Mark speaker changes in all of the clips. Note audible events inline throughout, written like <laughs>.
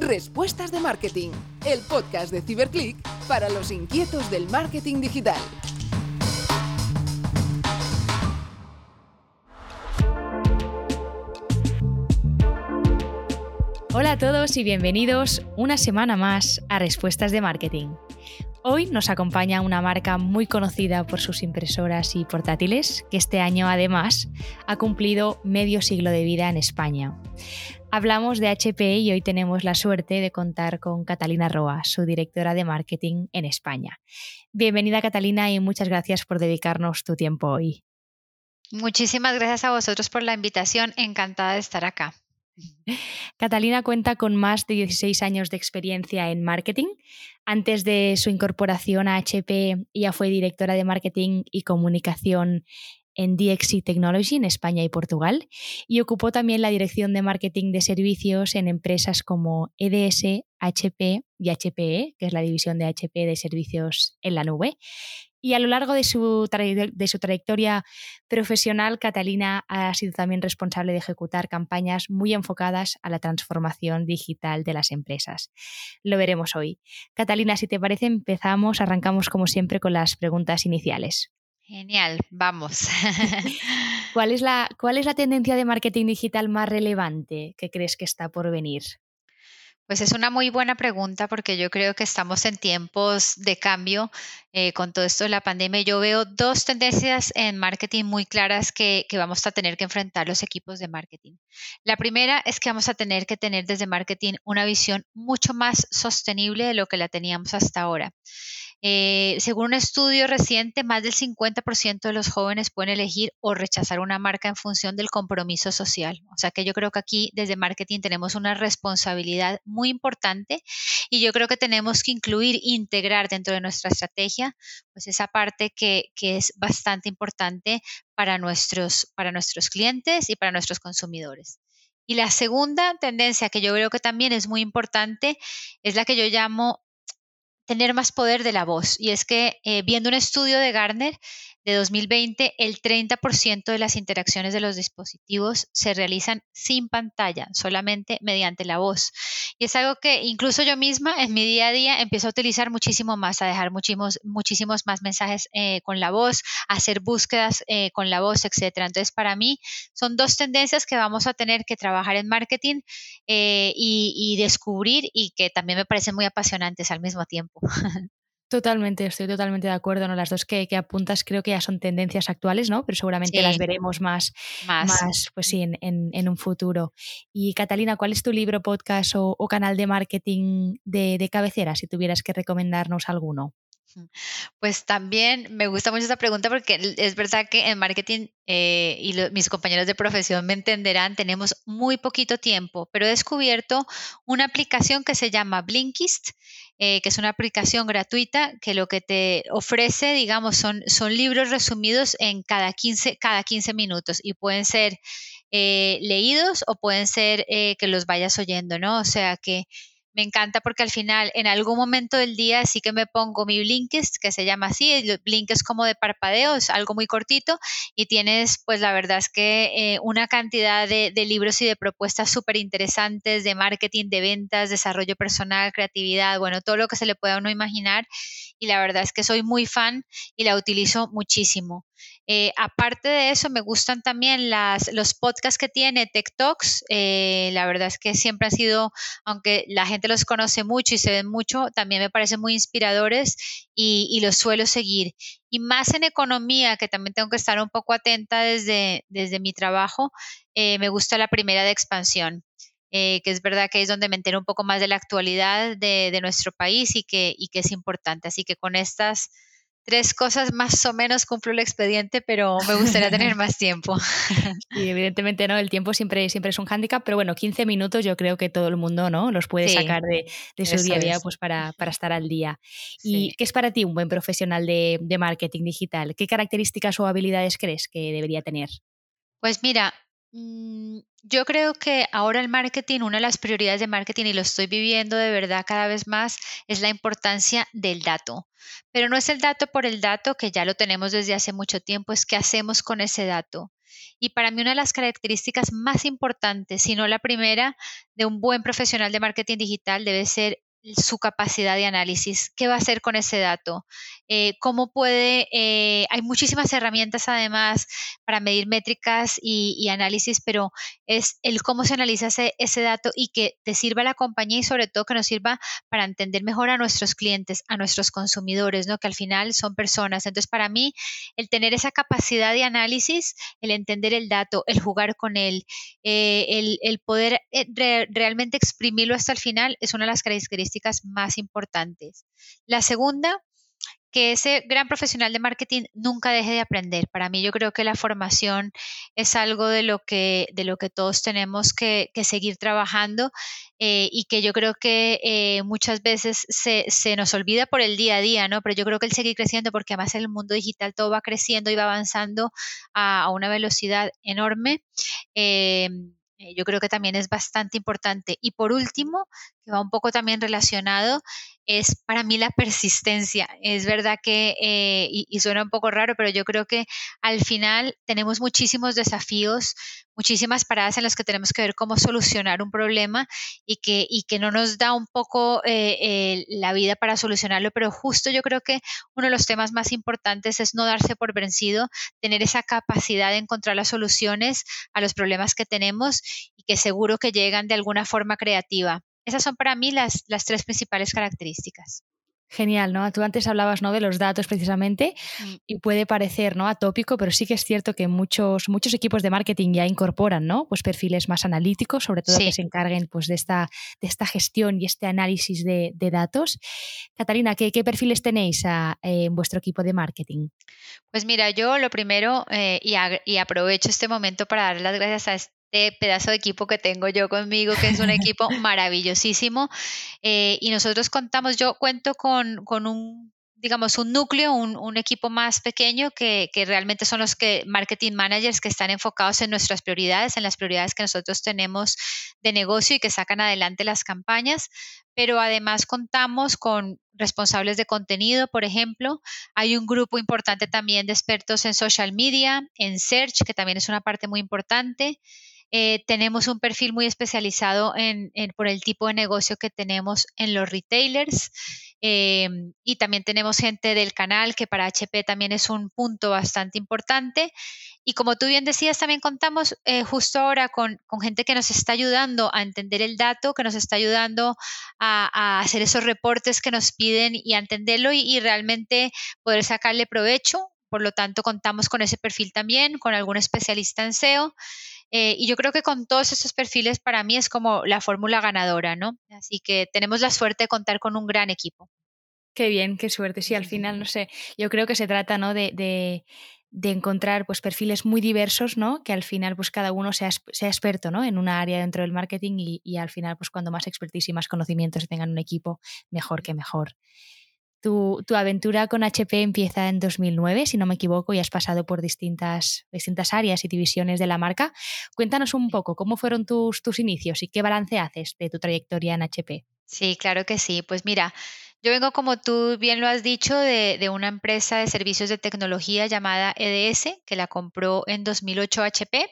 Speaker 1: Respuestas de Marketing, el podcast de Ciberclick para los inquietos del marketing digital.
Speaker 2: Hola a todos y bienvenidos una semana más a Respuestas de Marketing. Hoy nos acompaña una marca muy conocida por sus impresoras y portátiles, que este año además ha cumplido medio siglo de vida en España. Hablamos de HP y hoy tenemos la suerte de contar con Catalina Roa, su directora de marketing en España. Bienvenida Catalina y muchas gracias por dedicarnos tu tiempo hoy.
Speaker 3: Muchísimas gracias a vosotros por la invitación, encantada de estar acá.
Speaker 2: Catalina cuenta con más de 16 años de experiencia en marketing. Antes de su incorporación a HP, ya fue directora de marketing y comunicación en DXC Technology en España y Portugal y ocupó también la dirección de marketing de servicios en empresas como EDS, HP y HPE, que es la división de HP de servicios en la nube. Y a lo largo de su, de su trayectoria profesional, Catalina ha sido también responsable de ejecutar campañas muy enfocadas a la transformación digital de las empresas. Lo veremos hoy. Catalina, si te parece, empezamos, arrancamos como siempre con las preguntas iniciales.
Speaker 3: Genial, vamos. <laughs>
Speaker 2: ¿Cuál es, la, ¿Cuál es la tendencia de marketing digital más relevante que crees que está por venir?
Speaker 3: Pues es una muy buena pregunta porque yo creo que estamos en tiempos de cambio eh, con todo esto de la pandemia. Yo veo dos tendencias en marketing muy claras que, que, vamos a tener que enfrentar los equipos de marketing. La primera es que vamos a tener que tener desde marketing una visión mucho más sostenible de lo que la teníamos hasta ahora. Eh, según un estudio reciente, más del 50% de los jóvenes pueden elegir o rechazar una marca en función del compromiso social. O sea que yo creo que aquí desde marketing tenemos una responsabilidad muy importante y yo creo que tenemos que incluir, integrar dentro de nuestra estrategia, pues esa parte que, que es bastante importante para nuestros, para nuestros clientes y para nuestros consumidores. Y la segunda tendencia que yo creo que también es muy importante es la que yo llamo tener más poder de la voz. Y es que eh, viendo un estudio de Gartner de 2020, el 30% de las interacciones de los dispositivos se realizan sin pantalla, solamente mediante la voz. Y es algo que incluso yo misma en mi día a día empiezo a utilizar muchísimo más, a dejar muchísimos, muchísimos más mensajes eh, con la voz, a hacer búsquedas eh, con la voz, etc. Entonces, para mí son dos tendencias que vamos a tener que trabajar en marketing y, y descubrir y que también me parecen muy apasionantes al mismo tiempo. <laughs>
Speaker 2: Totalmente, estoy totalmente de acuerdo. ¿no? Las dos que, apuntas creo que ya son tendencias actuales, ¿no? Pero seguramente las veremos más, más. pues sí, en, un futuro. Y Catalina, ¿cuál es tu libro, podcast o, canal de marketing de, de cabecera, si tuvieras que recomendarnos alguno? <laughs>
Speaker 3: Pues también me gusta mucho esta pregunta porque es verdad que en marketing eh, y mis compañeros de profesión me entenderán, tenemos muy poquito tiempo, pero he descubierto una aplicación que se llama Blinkist, eh, que es una aplicación gratuita que lo que te ofrece, digamos, son, son libros resumidos en cada 15, cada 15 minutos y pueden ser eh, leídos o pueden ser que los vayas oyendo, ¿no? O sea que me encanta porque al final en algún momento del día sí que me pongo mi Blinkist, que se llama así, el como de parpadeo, es algo muy cortito y tienes pues la verdad es que eh, una cantidad de, de, libros y de propuestas súper interesantes de marketing, de ventas, desarrollo personal, creatividad, bueno, todo lo que se le pueda uno imaginar y la verdad es que soy muy fan y la utilizo muchísimo. Eh, aparte de eso, me gustan también las, los podcasts que tiene TikToks. Eh, la verdad es que siempre han sido, aunque la gente los conoce mucho y se ven mucho, también me parecen muy inspiradores y, los suelo seguir. Y más en economía, que también tengo que estar un poco atenta desde, desde mi trabajo, eh, me gusta la primera de expansión. que es verdad que es donde me entero un poco más de la actualidad de, de nuestro país y que, y que es importante. Así que con estas tres cosas más o menos cumplo el expediente, pero me gustaría tener <laughs> más tiempo.
Speaker 2: Y evidentemente no, el tiempo siempre, siempre es un hándicap, pero bueno, 15 minutos yo creo que todo el mundo ¿no? los puede sacar de, su día a día pues para, para, <laughs> estar al día. ¿Y qué es para ti un buen profesional de, de marketing digital? ¿Qué características o habilidades crees que debería tener?
Speaker 3: Pues mira, yo creo que ahora el marketing, una de las prioridades de marketing, y lo estoy viviendo de verdad cada vez más, es la importancia del dato. Pero no es el dato por el dato, que ya lo tenemos desde hace mucho tiempo, es qué hacemos con ese dato. Y para mí una de las características más importantes, si no la primera, de un buen profesional de marketing digital debe ser su capacidad de análisis, qué va a hacer con ese dato, eh, cómo puede, eh, hay muchísimas herramientas además para medir métricas y, análisis, pero es el cómo se analiza ese, dato y que te sirva a la compañía y sobre todo que nos sirva para entender mejor a nuestros clientes, a nuestros consumidores, ¿no? que al final son personas. Entonces, para mí, el tener esa capacidad de análisis, el entender el dato, el jugar con él, eh, el, poder realmente exprimirlo hasta el final, es una de las características más importantes. La segunda, que ese gran profesional de marketing nunca deje de aprender. Para mí yo creo que la formación es algo de lo que, de lo que todos tenemos que, seguir trabajando eh, y que yo creo que eh, muchas veces se, nos olvida por el día a día, ¿no? Pero yo creo que el seguir creciendo, porque además en el mundo digital todo va creciendo y va avanzando a, una velocidad enorme. Eh, eh, yo creo que también es bastante importante. Y por último, que va un poco también relacionado, es para mí la persistencia. Es verdad que, eh, y, suena un poco raro, pero yo creo que al final tenemos muchísimos desafíos, muchísimas paradas en las que tenemos que ver cómo solucionar un problema y que, y que no nos da un poco eh, la vida para solucionarlo, pero justo yo creo que uno de los temas más importantes es no darse por vencido, tener esa capacidad de encontrar las soluciones a los problemas que tenemos y que seguro que llegan de alguna forma creativa. Esas son para mí las, las tres principales características.
Speaker 2: Genial, ¿no? Tú antes hablabas ¿no? de los datos precisamente mm. y puede parecer ¿no? atópico, pero sí que es cierto que muchos, muchos equipos de marketing ya incorporan ¿no? pues perfiles más analíticos, sobre todo que se encarguen pues, de, esta, de esta gestión y este análisis de, datos. Catalina, ¿qué, ¿qué, perfiles tenéis ah, en vuestro equipo de marketing?
Speaker 3: Pues mira, yo lo primero, eh, y, y, aprovecho este momento para dar las gracias a, este pedazo de equipo que tengo yo conmigo, que es un equipo <laughs> maravillosísimo. Eh, y nosotros contamos, yo cuento con, con un digamos, un núcleo, un, equipo más pequeño que, que, realmente son los que marketing managers que están enfocados en nuestras prioridades, en las prioridades que nosotros tenemos de negocio y que sacan adelante las campañas. Pero además contamos con responsables de contenido, por ejemplo. Hay un grupo importante también de expertos en social media, en search, que también es una parte muy importante. Eh, tenemos un perfil muy especializado en, por el tipo de negocio que tenemos en los retailers eh, y también tenemos gente del canal que para HP también es un punto bastante importante. Y como tú bien decías, también contamos eh, justo ahora con, gente que nos está ayudando a entender el dato, que nos está ayudando a, hacer esos reportes que nos piden y a entenderlo y realmente poder sacarle provecho. Por lo tanto, contamos con ese perfil también, con algún especialista en SEO. Eh, y yo creo que con todos esos perfiles para mí es como la fórmula ganadora, ¿no? Así que tenemos la suerte de contar con un gran equipo.
Speaker 2: Qué bien, qué suerte. Sí, al final, no sé, yo creo que se trata, ¿no? De, de, de encontrar pues perfiles muy diversos, ¿no? Que al final pues cada uno sea, sea experto, ¿no? En una área dentro del marketing y, y, al final pues cuando más expertise y más conocimientos tengan un equipo, mejor que mejor. Tu, aventura con HP empieza en 2009, si no me equivoco, y has pasado por distintas, distintas áreas y divisiones de la marca. Cuéntanos un poco cómo fueron tus, tus inicios y qué balance haces de tu trayectoria en HP.
Speaker 3: Sí, claro que sí. Pues mira, yo vengo, como tú bien lo has dicho, de, de, una empresa de servicios de tecnología llamada EDS, que la compró en 2008 HP.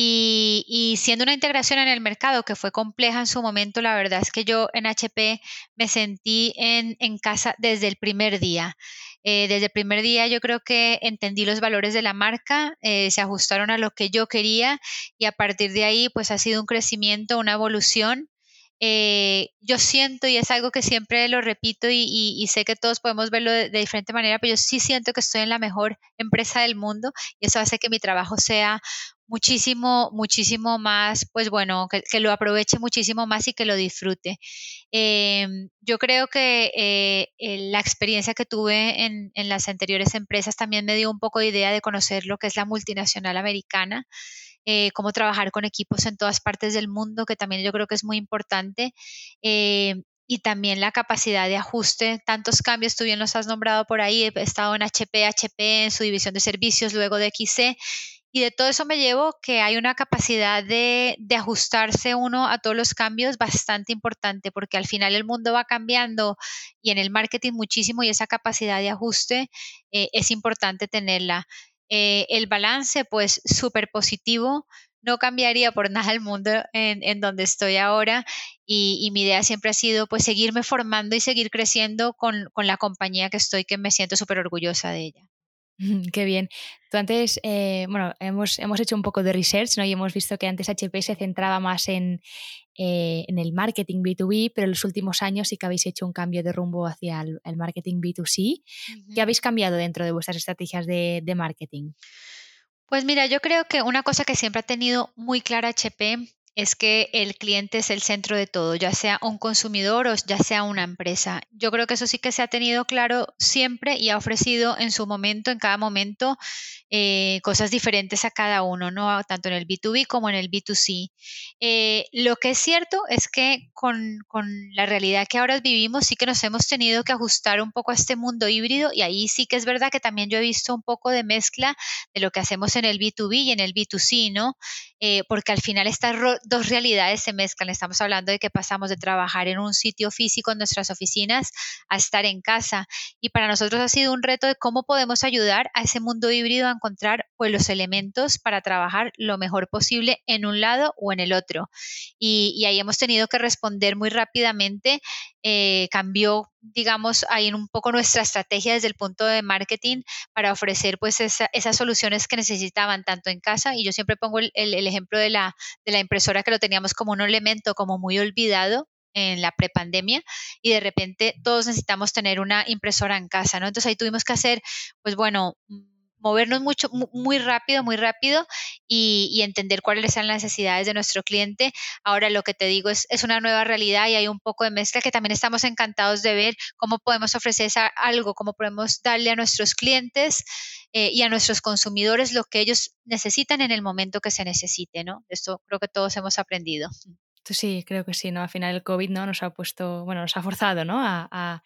Speaker 3: Y, siendo una integración en el mercado que fue compleja en su momento, la verdad es que yo en HP me sentí en, casa desde el primer día. Eh, desde el primer día yo creo que entendí los valores de la marca, eh, se ajustaron a lo que yo quería y a partir de ahí pues ha sido un crecimiento, una evolución eh, yo siento, y es algo que siempre lo repito y, sé que todos podemos verlo de, diferente manera, pero yo sí siento que estoy en la mejor empresa del mundo y eso hace que mi trabajo sea muchísimo, muchísimo más, pues bueno, que, lo aproveche muchísimo más y que lo disfrute. Em, yo creo que eh, la experiencia que tuve en, las anteriores empresas también me dio un poco de idea de conocer lo que es la multinacional americana. Eh, cómo trabajar con equipos en todas partes del mundo, que también yo creo que es muy importante. Eh, y también la capacidad de ajuste, tantos cambios, tú bien los has nombrado por ahí, he estado en HP, HP, en su división de servicios, luego de XC, y de todo eso me llevo que hay una capacidad de, ajustarse uno a todos los cambios bastante importante, porque al final el mundo va cambiando y en el marketing muchísimo y esa capacidad de ajuste eh, es importante tenerla. Eh, el balance, pues súper positivo. No cambiaría por nada el mundo en, donde estoy ahora y, mi idea siempre ha sido pues seguirme formando y seguir creciendo con, con la compañía que estoy, que me siento súper orgullosa de ella. <laughs>
Speaker 2: Qué bien. Tú antes, eh, bueno, hemos, hemos, hecho un poco de research ¿no? y hemos visto que antes HP se centraba más en, eh, en, el marketing B2B, pero en los últimos años sí que habéis hecho un cambio de rumbo hacia el, marketing B2C. ¿Qué habéis cambiado dentro de vuestras estrategias de, de marketing?
Speaker 3: Pues mira, yo creo que una cosa que siempre ha tenido muy clara HP es que el cliente es el centro de todo, ya sea un consumidor o ya sea una empresa. Yo creo que eso sí que se ha tenido claro siempre y ha ofrecido en su momento, en cada momento, eh, cosas diferentes a cada uno, ¿no? tanto en el B2B como en el B2C. Eh, lo que es cierto es que con, con, la realidad que ahora vivimos, sí que nos hemos tenido que ajustar un poco a este mundo híbrido y ahí sí que es verdad que también yo he visto un poco de mezcla de lo que hacemos en el B2B y en el B2C, ¿no? Eh, porque al final estas dos realidades se mezclan. Estamos hablando de que pasamos de trabajar en un sitio físico en nuestras oficinas a estar en casa. Y para nosotros ha sido un reto de cómo podemos ayudar a ese mundo híbrido a encontrar pues, los elementos para trabajar lo mejor posible en un lado o en el otro. Y, ahí hemos tenido que responder muy rápidamente. Eh, cambió digamos, ahí un poco nuestra estrategia desde el punto de marketing para ofrecer pues esas soluciones que necesitaban tanto en casa y yo siempre pongo el, el, ejemplo de la, de la impresora que lo teníamos como un elemento como muy olvidado en la prepandemia y de repente todos necesitamos tener una impresora en casa, ¿no? Entonces ahí tuvimos que hacer, pues bueno, movernos mucho, muy rápido, muy rápido y, entender cuáles son las necesidades de nuestro cliente. Ahora lo que te digo es, es una nueva realidad y hay un poco de mezcla que también estamos encantados de ver cómo podemos ofrecer algo, cómo podemos darle a nuestros clientes eh, y a nuestros consumidores lo que ellos necesitan en el momento que se necesite, ¿no? Esto creo que todos hemos aprendido.
Speaker 2: Sí, creo que sí, ¿no? Al final el COVID ¿no? nos ha puesto, bueno, nos ha forzado, ¿no? A,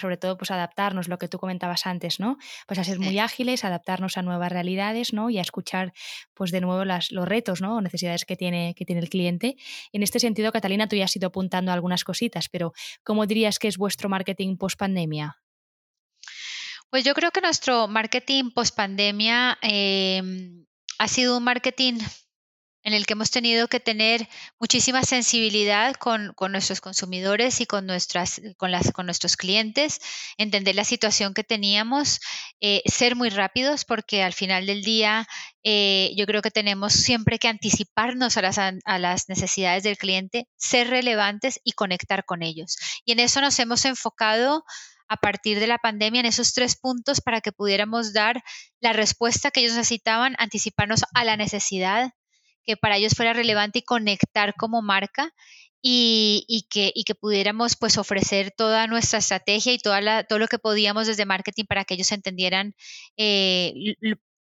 Speaker 2: sobre todo, pues adaptarnos, lo que tú comentabas antes, ¿no? Pues a ser muy ágiles, adaptarnos a nuevas realidades, ¿no? Y a escuchar, pues de nuevo las, los retos, ¿no? O necesidades que tiene, que tiene el cliente. En este sentido, Catalina, tú ya has ido apuntando algunas cositas, pero ¿cómo dirías que es vuestro marketing post pandemia?
Speaker 3: Pues yo creo que nuestro marketing post pandemia em, ha sido un marketing en el que hemos tenido que tener muchísima sensibilidad con, nuestros consumidores y con, nuestras, con, las, con nuestros clientes, entender la situación que teníamos, eh, ser muy rápidos porque al final del día eh, yo creo que tenemos siempre que anticiparnos a las, a las necesidades del cliente, ser relevantes y conectar con ellos. Y en eso nos hemos enfocado a partir de la pandemia en esos tres puntos para que pudiéramos dar la respuesta que ellos necesitaban, anticiparnos a la necesidad que para ellos fuera relevante y conectar como marca y, que, que, pudiéramos pues ofrecer toda nuestra estrategia y toda todo lo que podíamos desde marketing para que ellos entendieran eh,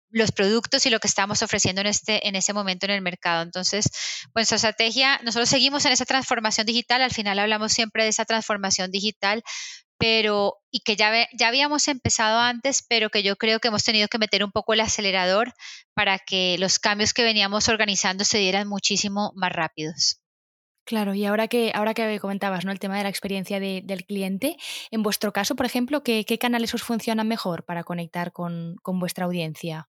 Speaker 3: los productos y lo que estamos ofreciendo en, este, en ese momento en el mercado. Entonces, pues nuestra estrategia, nosotros seguimos en esa transformación digital, al final hablamos siempre de esa transformación digital, pero y que ya, ya habíamos empezado antes, pero que yo creo que hemos tenido que meter un poco el acelerador para que los cambios que veníamos organizando se dieran muchísimo más rápidos.
Speaker 2: Claro, y ahora que, ahora que comentabas ¿no? el tema de la experiencia del cliente, en vuestro caso, por ejemplo, ¿qué, canales os funcionan mejor para conectar con, con vuestra audiencia?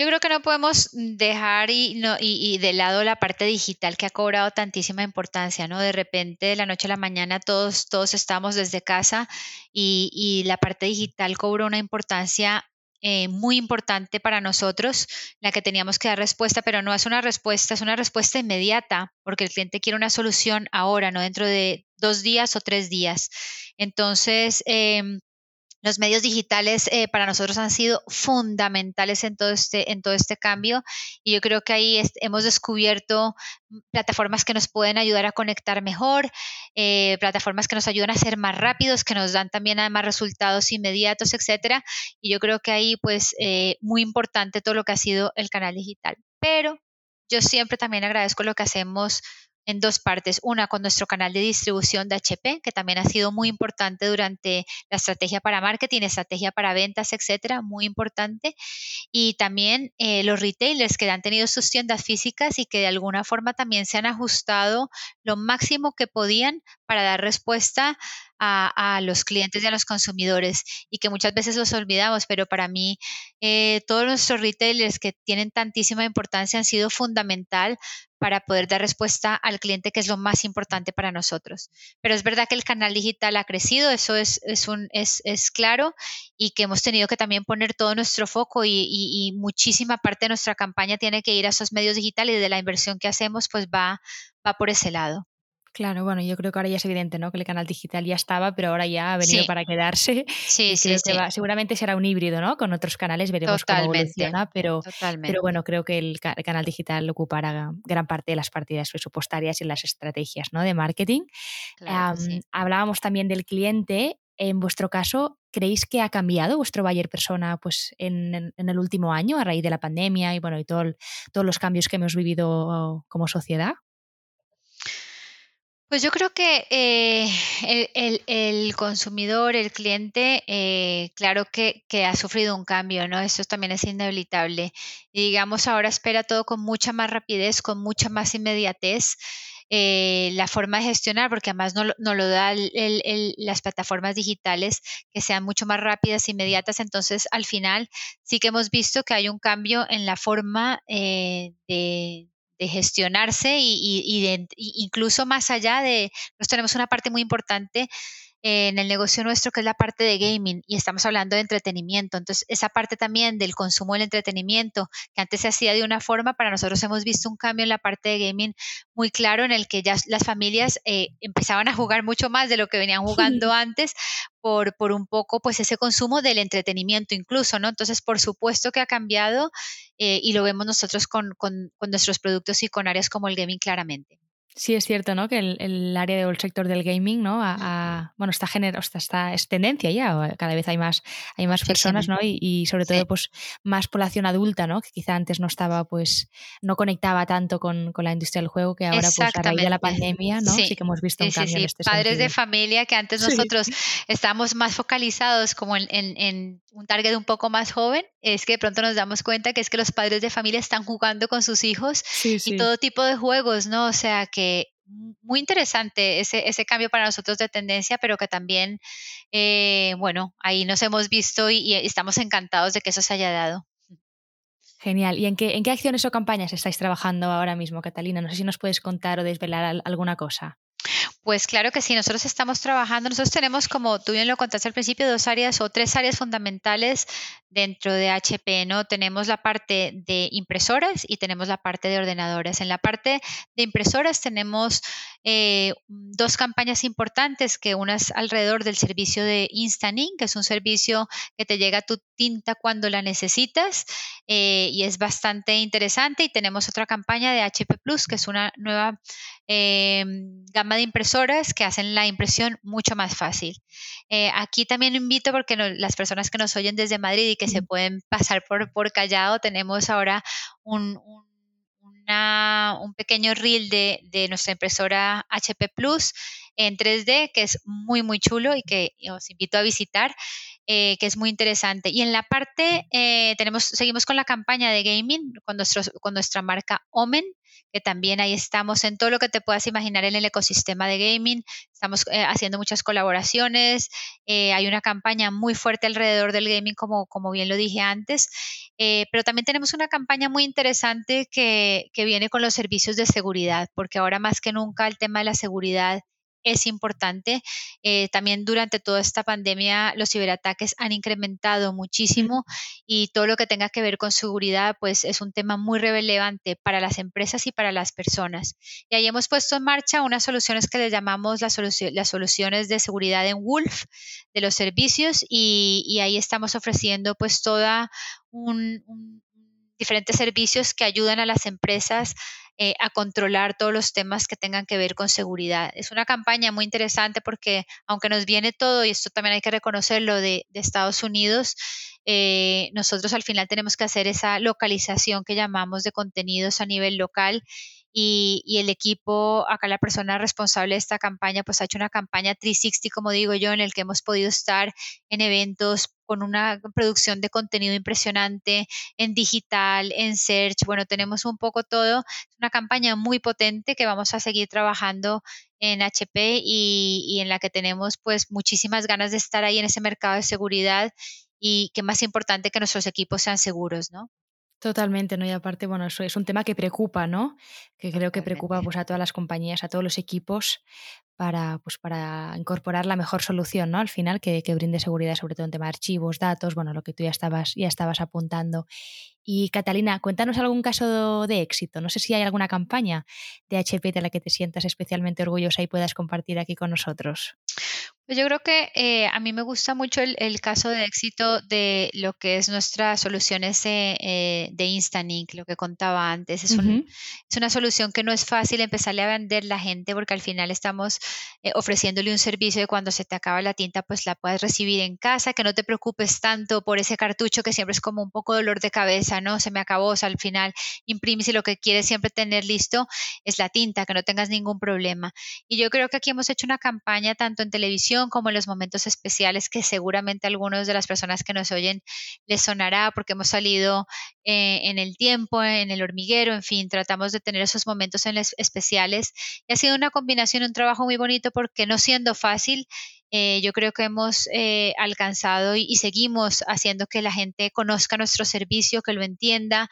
Speaker 3: Yo creo que no podemos dejar y, no, y, de lado la parte digital que ha cobrado tantísima importancia, ¿no? De repente, de la noche a la mañana, todos, todos estamos desde casa y, la parte digital cobró una importancia eh, muy importante para nosotros, la que teníamos que dar respuesta, pero no es una respuesta, es una respuesta inmediata, porque el cliente quiere una solución ahora, no dentro de dos días o tres días. Entonces, em, los medios digitales eh, para nosotros han sido fundamentales en todo este, en todo este cambio y yo creo que ahí hemos descubierto plataformas que nos pueden ayudar a conectar mejor, eh, plataformas que nos ayudan a ser más rápidos, que nos dan también además resultados inmediatos, etcétera. Y yo creo que ahí pues eh, muy importante todo lo que ha sido el canal digital. Pero yo siempre también agradezco lo que hacemos en dos partes. Una con nuestro canal de distribución de HP, que también ha sido muy importante durante la estrategia para marketing, estrategia para ventas, etcétera, muy importante. Y también eh, los retailers que han tenido sus tiendas físicas y que de alguna forma también se han ajustado lo máximo que podían para dar respuesta a, los clientes y a los consumidores y que muchas veces los olvidamos, pero para mí eh, todos nuestros retailers que tienen tantísima importancia han sido fundamental para poder dar respuesta al cliente, que es lo más importante para nosotros. Pero es verdad que el canal digital ha crecido, eso es, es, un, es, es claro, y que hemos tenido que también poner todo nuestro foco y, muchísima parte de nuestra campaña tiene que ir a esos medios digitales y de la inversión que hacemos, pues va, va por ese lado.
Speaker 2: Claro, bueno, yo creo que ahora ya es evidente, ¿no? Que el canal digital ya estaba, pero ahora ya ha venido para quedarse.
Speaker 3: Sí, sí, sí.
Speaker 2: seguramente será un híbrido, ¿no? Con otros canales veremos cómo evoluciona, pero, pero bueno, creo que el, canal digital ocupará gran parte de las partidas presupuestarias y las estrategias, ¿no? De marketing. Hablábamos también del cliente. En vuestro caso, ¿creéis que ha cambiado vuestro buyer persona pues, en, el último año a raíz de la pandemia y bueno y todo todos los cambios que hemos vivido como sociedad?
Speaker 3: Pues yo creo que eh, el, consumidor, el cliente, eh, claro que, ha sufrido un cambio, ¿no? Eso también es inevitable. Y digamos, ahora espera todo con mucha más rapidez, con mucha más inmediatez. Eh, la forma de gestionar, porque además no, no lo da las plataformas digitales que sean mucho más rápidas, inmediatas. Entonces, al final, sí que hemos visto que hay un cambio en la forma de de gestionarse y, de, incluso más allá de, nosotros tenemos una parte muy importante en el negocio nuestro que es la parte de gaming y estamos hablando de entretenimiento. Entonces, esa parte también del consumo del entretenimiento, que antes se hacía de una forma, para nosotros hemos visto un cambio en la parte de gaming muy claro en el que ya las familias eh, empezaban a jugar mucho más de lo que venían jugando <laughs> antes por, por un poco pues ese consumo del entretenimiento incluso, ¿no? Entonces, por supuesto que ha cambiado eh, y lo vemos nosotros con, con nuestros productos y con áreas como el gaming claramente.
Speaker 2: Sí, es cierto, ¿no? Que el, área del sector del gaming, ¿no? bueno, está generosa, está, es tendencia ya, cada vez hay más, hay más personas, ¿no? Y, sobre todo, pues, más población adulta, ¿no? Que quizá antes no estaba, pues, no conectaba tanto con, la industria del juego, que ahora, pues, a raíz de la pandemia, ¿no? Sí, que hemos visto un cambio en este
Speaker 3: Padres de familia que antes nosotros estábamos más focalizados como en, en un target un poco más joven, es que de pronto nos damos cuenta que es que los padres de familia están jugando con sus hijos y todo tipo de juegos, ¿no? O sea que muy interesante ese, ese cambio para nosotros de tendencia, pero que también, eh, bueno, ahí nos hemos visto y, estamos encantados de que eso se haya dado.
Speaker 2: Genial. ¿Y en qué, en qué acciones o campañas estáis trabajando ahora mismo, Catalina? No sé si nos puedes contar o desvelar alguna cosa.
Speaker 3: Pues claro que sí, nosotros estamos trabajando, nosotros tenemos, como tú bien lo contaste al principio, dos áreas o tres áreas fundamentales dentro de HP, ¿no? Tenemos la parte de impresoras y tenemos la parte de ordenadores. En la parte de impresoras tenemos eh, dos campañas importantes, que una es alrededor del servicio de Instant Ink, que es un servicio que te llega tu tinta cuando la necesitas eh, y es bastante interesante. Y tenemos otra campaña de HP Plus, que es una nueva eh, gama de impresoras que hacen la impresión mucho más fácil. aquí también invito, porque las personas que nos oyen desde Madrid y que se pueden pasar por, por callado, tenemos ahora un un pequeño reel de, de, nuestra impresora HP Plus en 3D, que es muy, muy chulo y que os invito a visitar, eh, que es muy interesante. Y en la parte, eh, tenemos, seguimos con la campaña de gaming con, con nuestra marca Omen, que también ahí estamos en todo lo que te puedas imaginar en el ecosistema de gaming. Estamos eh, haciendo muchas colaboraciones. hay una campaña muy fuerte alrededor del gaming, como, como bien lo dije antes. pero también tenemos una campaña muy interesante que, que viene con los servicios de seguridad, porque ahora más que nunca el tema de la seguridad es importante. Eh, también durante toda esta pandemia los ciberataques han incrementado muchísimo y todo lo que tenga que ver con seguridad pues es un tema muy relevante para las empresas y para las personas. Y ahí hemos puesto en marcha unas soluciones que le llamamos las, las soluciones de seguridad en Wolf de los servicios y, ahí estamos ofreciendo pues toda un diferentes servicios que ayudan a las empresas eh, a controlar todos los temas que tengan que ver con seguridad. Es una campaña muy interesante porque aunque nos viene todo, y esto también hay que reconocerlo, de, Estados Unidos, eh, nosotros al final tenemos que hacer esa localización que llamamos de contenidos a nivel local y, y, el equipo, acá la persona responsable de esta campaña, pues ha hecho una campaña 360, como digo yo, en el que hemos podido estar en eventos con una producción de contenido impresionante en digital, en search. Bueno, tenemos un poco todo. Una campaña muy potente que vamos a seguir trabajando en HP y, y en la que tenemos pues muchísimas ganas de estar ahí en ese mercado de seguridad y que más importante que nuestros equipos sean seguros, ¿no?
Speaker 2: Totalmente, ¿no? Y aparte, bueno, eso es un tema que preocupa, ¿no? Que creo que preocupa pues, a todas las compañías, a todos los equipos, para, pues, para incorporar la mejor solución, ¿no? Al final, que, que, brinde seguridad, sobre todo en tema de archivos, datos, bueno, lo que tú ya estabas, ya estabas apuntando. Y Catalina, cuéntanos algún caso de éxito. No sé si hay alguna campaña de HP de la que te sientas especialmente orgullosa y puedas compartir aquí con nosotros.
Speaker 3: Pues yo creo que eh, a mí me gusta mucho el, el, caso de éxito de lo que es nuestras soluciones de, eh, de Instant lo que contaba antes. Es, un, es, una solución que no es fácil empezarle a vender la gente porque al final estamos eh, ofreciéndole un servicio de cuando se te acaba la tinta, pues la puedes recibir en casa, que no te preocupes tanto por ese cartucho que siempre es como un poco dolor de cabeza, ¿no? Se me acabó, o sea, al final imprimes y lo que quieres siempre tener listo es la tinta, que no tengas ningún problema. Y yo creo que aquí hemos hecho una campaña tanto en televisión, como en los momentos especiales que seguramente algunos de las personas que nos oyen les sonará porque hemos salido eh, en el tiempo, en el hormiguero, en fin, tratamos de tener esos momentos en especiales. Y ha sido una combinación, un trabajo muy bonito porque no siendo fácil, eh, yo creo que hemos eh, alcanzado y, seguimos haciendo que la gente conozca nuestro servicio, que lo entienda,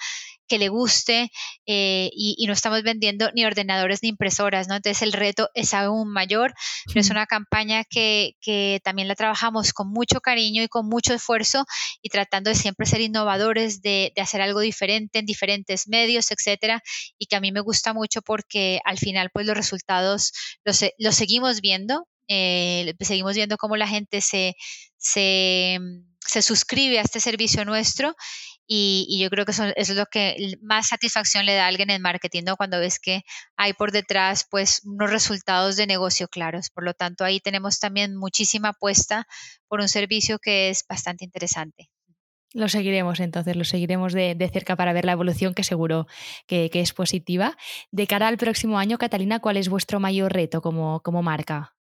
Speaker 3: que le guste eh, y, no estamos vendiendo ni ordenadores ni impresoras, ¿no? Entonces el reto es aún mayor, pero es una campaña que, que, también la trabajamos con mucho cariño y con mucho esfuerzo y tratando de siempre ser innovadores, de, de hacer algo diferente en diferentes medios, etcétera, y que a mí me gusta mucho porque al final pues los resultados los, los seguimos viendo, eh, seguimos viendo cómo la gente se, se, se suscribe a este servicio nuestro y, yo creo que eso, es lo que más satisfacción le da a alguien en marketing, ¿no? Cuando ves que hay por detrás, pues, unos resultados de negocio claros. Por lo tanto, ahí tenemos también muchísima apuesta por un servicio que es bastante interesante.
Speaker 2: Lo seguiremos entonces, lo seguiremos de, de cerca para ver la evolución que seguro que, que, es positiva. De cara al próximo año, Catalina, ¿cuál es vuestro mayor reto como, como marca?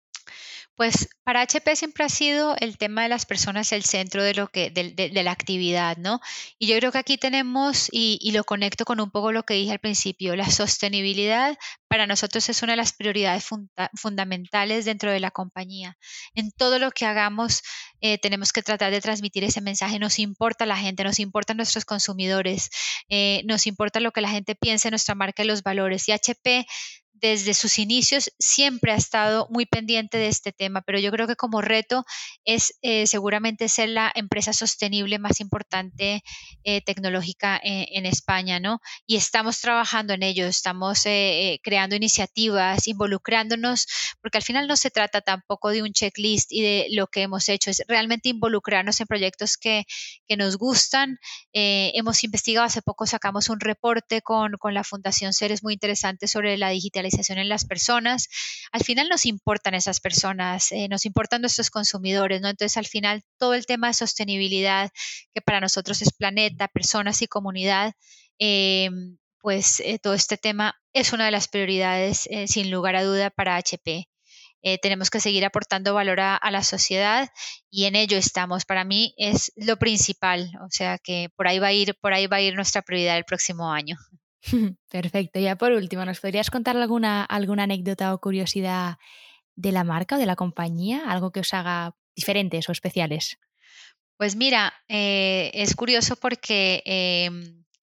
Speaker 3: Pues para HP siempre ha sido el tema de las personas el centro de lo que de, de, la actividad, ¿no? Y yo creo que aquí tenemos y, lo conecto con un poco lo que dije al principio, la sostenibilidad para nosotros es una de las prioridades funda fundamentales dentro de la compañía. En todo lo que hagamos eh, tenemos que tratar de transmitir ese mensaje. Nos importa la gente, nos importan nuestros consumidores, eh, nos importa lo que la gente piensa en nuestra marca y los valores. Y HP desde sus inicios siempre ha estado muy pendiente de este tema, pero yo creo que como reto es eh, seguramente ser la empresa sostenible más importante eh, tecnológica en, en, España, ¿no? Y estamos trabajando en ello, estamos eh, creando iniciativas, involucrándonos, porque al final no se trata tampoco de un checklist y de lo que hemos hecho, es realmente involucrarnos en proyectos que, que nos gustan. hemos investigado, hace poco sacamos un reporte con, con la Fundación Ceres muy interesante sobre la digitalización en las personas. Al final nos importan esas personas, eh, nos importan nuestros consumidores, ¿no? Entonces, al final, todo el tema de sostenibilidad, que para nosotros es planeta, personas y comunidad, eh, pues eh, todo este tema es una de las prioridades, eh, sin lugar a duda, para HP. Eh, tenemos que seguir aportando valor a, a, la sociedad y en ello estamos. Para mí es lo principal, o sea que por ahí va a ir, por ahí va a ir nuestra prioridad el próximo año. <laughs>
Speaker 2: Perfecto. Ya por último, ¿nos podrías contar alguna, alguna anécdota o curiosidad de la marca o de la compañía? Algo que os haga diferentes o especiales.
Speaker 3: Pues mira, eh, es curioso porque eh,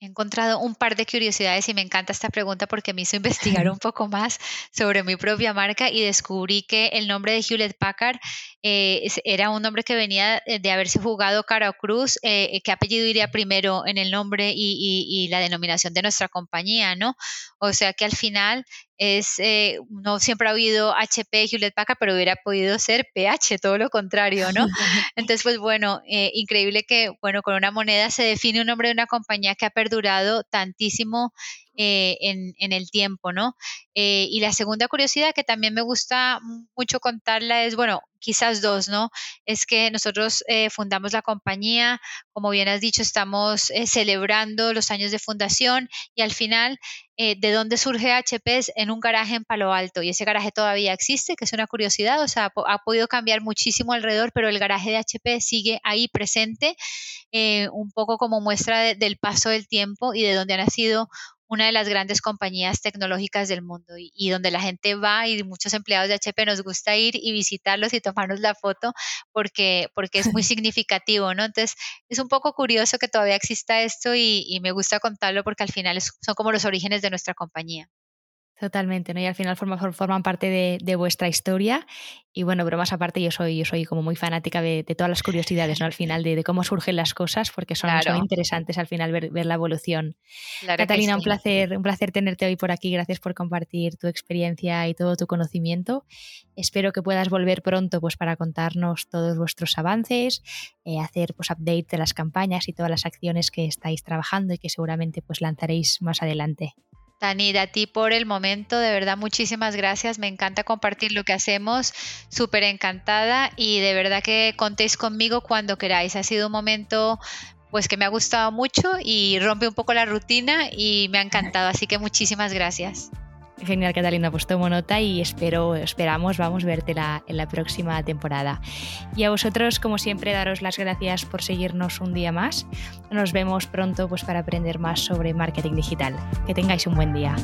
Speaker 3: he encontrado un par de curiosidades y me encanta esta pregunta porque me hizo investigar un <laughs> poco más sobre mi propia marca y descubrí que el nombre de Hewlett Packard eh, era un nombre que venía de haberse jugado cara o cruz, eh, qué apellido iría primero en el nombre y, y, y, la denominación de nuestra compañía, ¿no? O sea que al final es, eh, no siempre ha habido HP Hewlett Packard, pero hubiera podido ser PH, todo lo contrario, ¿no? <laughs> Entonces, pues bueno, eh, increíble que, bueno, con una moneda se define un nombre de una compañía que ha perdurado tantísimo eh, en, el tiempo, ¿no? Eh, y la segunda curiosidad que también me gusta mucho contarla es, bueno, quizás dos, ¿no? Es que nosotros eh, fundamos la compañía, como bien has dicho, estamos celebrando los años de fundación y al final, ¿de dónde surge HP? Es en un garaje en Palo Alto y ese garaje todavía existe, que es una curiosidad, o sea, ha podido cambiar muchísimo alrededor, pero el garaje de HP sigue ahí presente, un poco como muestra del paso del tiempo y de dónde ha nacido una de las grandes compañías tecnológicas del mundo y, donde la gente va y muchos empleados de HP nos gusta ir y visitarlos y tomarnos la foto porque, porque es muy <laughs> significativo, ¿no? Entonces es un poco curioso que todavía exista esto y, y me gusta contarlo porque al final son como los orígenes de nuestra compañía.
Speaker 2: Totalmente, ¿no? Y al final forman, forman parte de, vuestra historia. Y bueno, pero más aparte, yo soy, yo soy como muy fanática de, todas las curiosidades, ¿no? Al final, de, cómo surgen las cosas, porque son, interesantes al final ver, la evolución. Catalina, un placer, un placer tenerte hoy por aquí. Gracias por compartir tu experiencia y todo tu conocimiento. Espero que puedas volver pronto pues, para contarnos todos vuestros avances, eh, hacer pues, update de las campañas y todas las acciones que estáis trabajando y que seguramente pues, lanzaréis más adelante.
Speaker 3: Tanida, a ti por el momento, de verdad muchísimas gracias, me encanta compartir lo que hacemos, súper encantada y de verdad que contéis conmigo cuando queráis. Ha sido un momento pues que me ha gustado mucho y rompe un poco la rutina y me ha encantado, así que muchísimas gracias.
Speaker 2: Genial, Catalina, pues tomo nota y espero, esperamos, vamos verte en la próxima temporada. Y a vosotros, como siempre, daros las gracias por seguirnos un día más. Nos vemos pronto pues, para aprender más sobre marketing digital. Que tengáis un buen día.